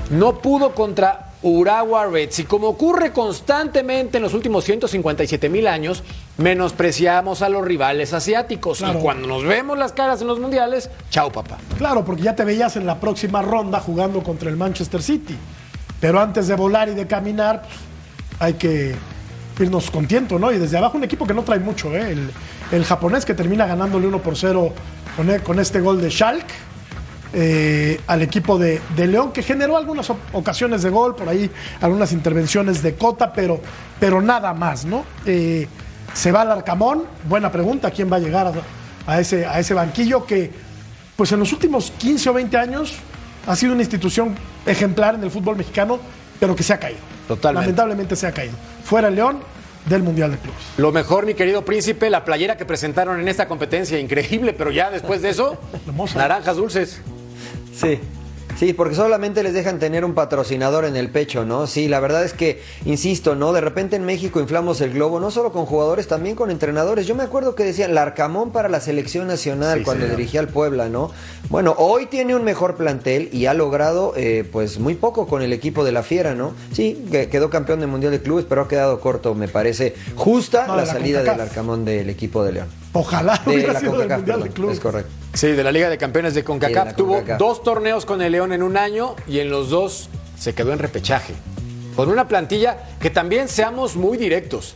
no pudo contra Urawa Reds y como ocurre constantemente en los últimos 157 mil años, menospreciamos a los rivales asiáticos. Claro. Y cuando nos vemos las caras en los mundiales, chao papá. Claro, porque ya te veías en la próxima ronda jugando contra el Manchester City. Pero antes de volar y de caminar, pues, hay que irnos con tiento, ¿no? Y desde abajo un equipo que no trae mucho, ¿eh? El, el japonés que termina ganándole 1 por 0 con, e- con este gol de Schalke eh, al equipo de, de León, que generó algunas ocasiones de gol, por ahí algunas intervenciones de Cota, pero, pero nada más, ¿no? Eh, se va al Arcamón, buena pregunta, ¿quién va a llegar a, a ese, a ese banquillo que, pues en los últimos 15 o 20 años ha sido una institución ejemplar en el fútbol mexicano, pero que se ha caído. Totalmente. Lamentablemente se ha caído. Fuera el León del Mundial de Clubes. Lo mejor, mi querido príncipe, la playera que presentaron en esta competencia, increíble, pero ya después de eso, naranjas dulces. Sí. Sí, porque solamente les dejan tener un patrocinador en el pecho, ¿no? Sí, la verdad es que, insisto, ¿no? De repente en México inflamos el globo, no solo con jugadores, también con entrenadores. Yo me acuerdo que decían Larcamón para la selección nacional Sí, cuando dirigía al Puebla, ¿no? Bueno, hoy tiene un mejor plantel y ha logrado, eh, pues, muy poco con el equipo de la Fiera, ¿no? Sí, que- quedó campeón del Mundial de Clubes, pero ha quedado corto, me parece justa No, de la la salida del Arcamón del equipo de León. Ojalá De la CONCACAF, de perdón, Clubes. es correcto. Sí, de la Liga de Campeones de CONCACAF. de Tuvo CONCACAF. dos torneos con el León en un año y en los dos se quedó en repechaje. Con una plantilla que también seamos muy directos.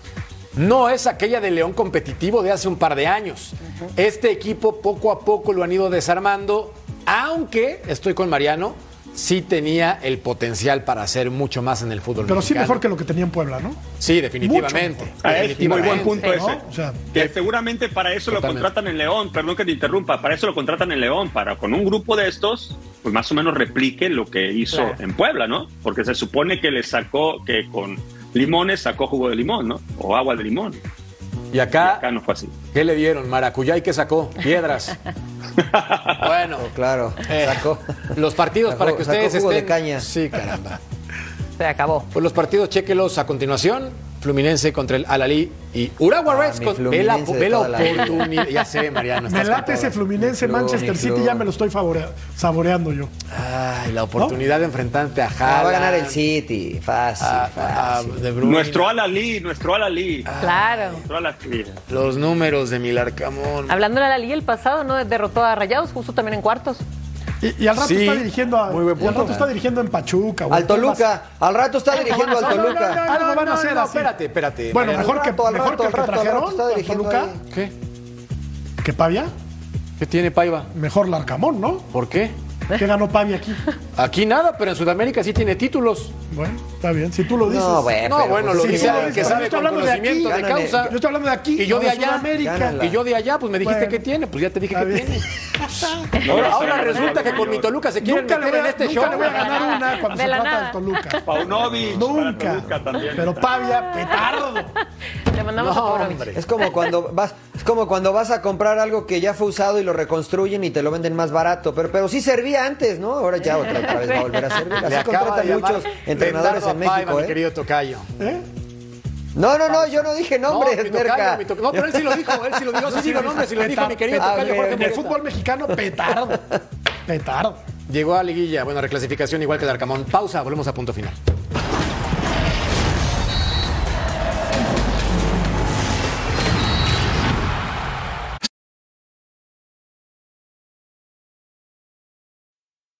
No es aquella de León competitivo de hace un par de años. Este equipo poco a poco lo han ido desarmando, aunque estoy con Mariano, sí tenía el potencial para hacer mucho más en el fútbol Pero sí mejor que lo que tenía en Puebla, ¿no? Sí, definitivamente. Mucho es muy buen punto ¿no? ese. O sea, Que seguramente para eso lo contratan en León, perdón que te interrumpa, para eso lo contratan en León, para con un grupo de estos, pues más o menos replique lo que hizo Claro. en Puebla, ¿no? Porque se supone que le sacó, que con limones sacó jugo de limón, ¿no? O agua de limón. Y acá, Acá no fue así. ¿qué le dieron? Maracuyá y qué sacó? Piedras. bueno, Claro, Eh, sacó. los partidos Sacó- para que sacó ustedes jugo de caña. Sí, caramba. Se acabó. Pues los partidos, chéquelos a continuación. Fluminense contra el Alalí y Urawa Ah, Reds con ve la, ve oportunidad. Ya sé, Mariano. me late ese. Fluminense club, Manchester City, ya me lo estoy saboreando yo. Ay, la oportunidad de enfrentarte a Ah, Haaland. va a ganar el City, fácil, a- a fácil. De. Nuestro Alalí, nuestro Alalí. Claro. Nuestro Alalí. Los números de Milarcamón. Hablando de la liga el pasado, ¿no? Derrotó a Rayados justo también en cuartos. Y, y al rato Sí, está dirigiendo a, muy buen y al punto. rato está dirigiendo en Pachuca. güey. Al Toluca, al rato está dirigiendo al No, no, no, Toluca. no, Algo van a hacer así. espérate, espérate. Bueno, Mariano. mejor que, al mejor rato, que el que al rato trajeron está Toluca. ahí. ¿Qué? ¿Que Pavia? ¿Qué tiene Paiva? Mejor Larcamón, ¿no? ¿Por qué? ¿Qué ganó Pavia aquí? Aquí nada, pero en Sudamérica sí tiene títulos. Bueno, está bien. Si tú lo dices. No, bueno, No, bueno, pues lo sí, dice alguien que sabe Yo estoy con hablando de aquí. conocimiento de Gánale. causa. Yo estoy hablando de aquí. Y yo no de allá. Gánala. Y yo de allá, pues me dijiste Bueno. que tiene, pues ya te dije Está que bien. tiene. Ahora, ahora resulta que con mi Toluca se Nunca le meter voy en a, este nunca show. le voy a ganar una cuando De se trata del Toluca. Paunovic. Nunca. para Toluca también. Pero Pavia, petardo. Le mandamos No, a hombre. Es como cuando vas, es como cuando vas a comprar algo que ya fue usado y lo reconstruyen y te lo venden más barato. Pero, pero sí servía antes, ¿no? Ahora ya otra, otra vez va a volver a servir. Así acaba de contratan muchos entrenadores en México, mi ¿eh? querido Tocayo. ¿Eh? No, no, no, yo no dije nombres, no, mi tocayo, Merca. mi tocayo. No, pero él sí lo dijo, él sí lo dijo. Sí, digo nombres, sí lo dijo mi querido Ah, Tocayo. Jorge En el fútbol mexicano, petardo. Petardo. Llegó a liguilla, bueno, reclasificación igual que el Arcamón. Pausa, volvemos a punto final.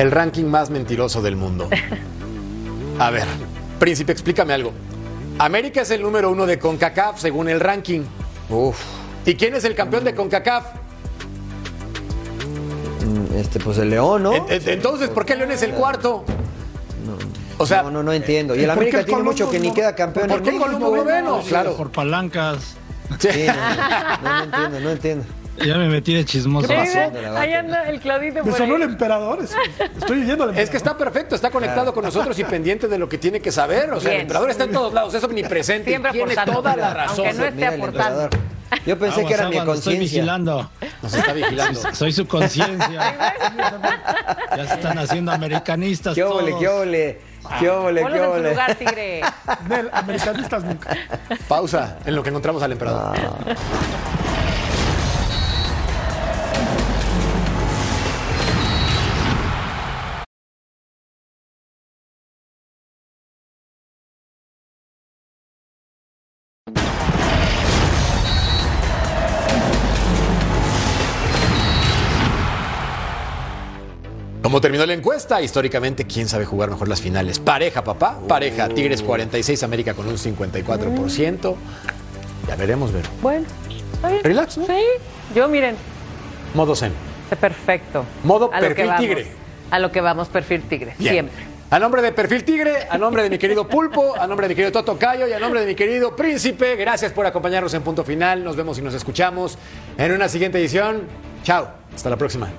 El ranking más mentiroso del mundo. A ver, Príncipe, explícame algo. América es el número uno de CONCACAF según el ranking. Uf, ¿Y quién es el campeón de CONCACAF? mm, este, pues el León, ¿no? En- en- Entonces, ¿por qué León es el cuarto? O sea, no, no, no entiendo. Y ¿Y el América el tiene mucho que ni no- queda campeón ¿por qué. Colombo noveno? Claro. Por palancas. Sí, no, no, no entiendo, no entiendo. Ya me metí de chismoso. ¿Qué pasó? Ahí anda el Claudito Me sonó el emperador. es- Estoy oyendo al emperador. Es que está perfecto, está conectado con nosotros y pendiente de lo que tiene que saber. O sea, el emperador está en todos lados, es omnipresente. y Siempre tiene toda la razón. aunque no esté aportando. Yo pensé que era mi lo Estoy conciencia. vigilando. Nos está vigilando. Soy, su conciencia. ya se están haciendo americanistas ¿Qué todos. qué óvole? ¿Qué Ponlos qué óvole? lugar, tigre. Nel, americanistas nunca. Pausa en lo que encontramos al emperador. Como terminó la encuesta, históricamente, ¿quién sabe jugar mejor las finales? Pareja, papá. Pareja. Tigres 46, América con un 54%. Ya veremos, ver. Bueno, bien. Relax, ¿no? Sí. Yo, miren, Modo zen. perfecto. Modo A perfil tigre. A lo que vamos, perfil tigre. Bien. Siempre. A nombre de Perfil Tigre, a nombre de mi querido Pulpo, a nombre de mi querido Toto Cayo y a nombre de mi querido Príncipe, gracias por acompañarnos en Punto Final. Nos vemos y nos escuchamos en una siguiente edición. Chao. Hasta la próxima.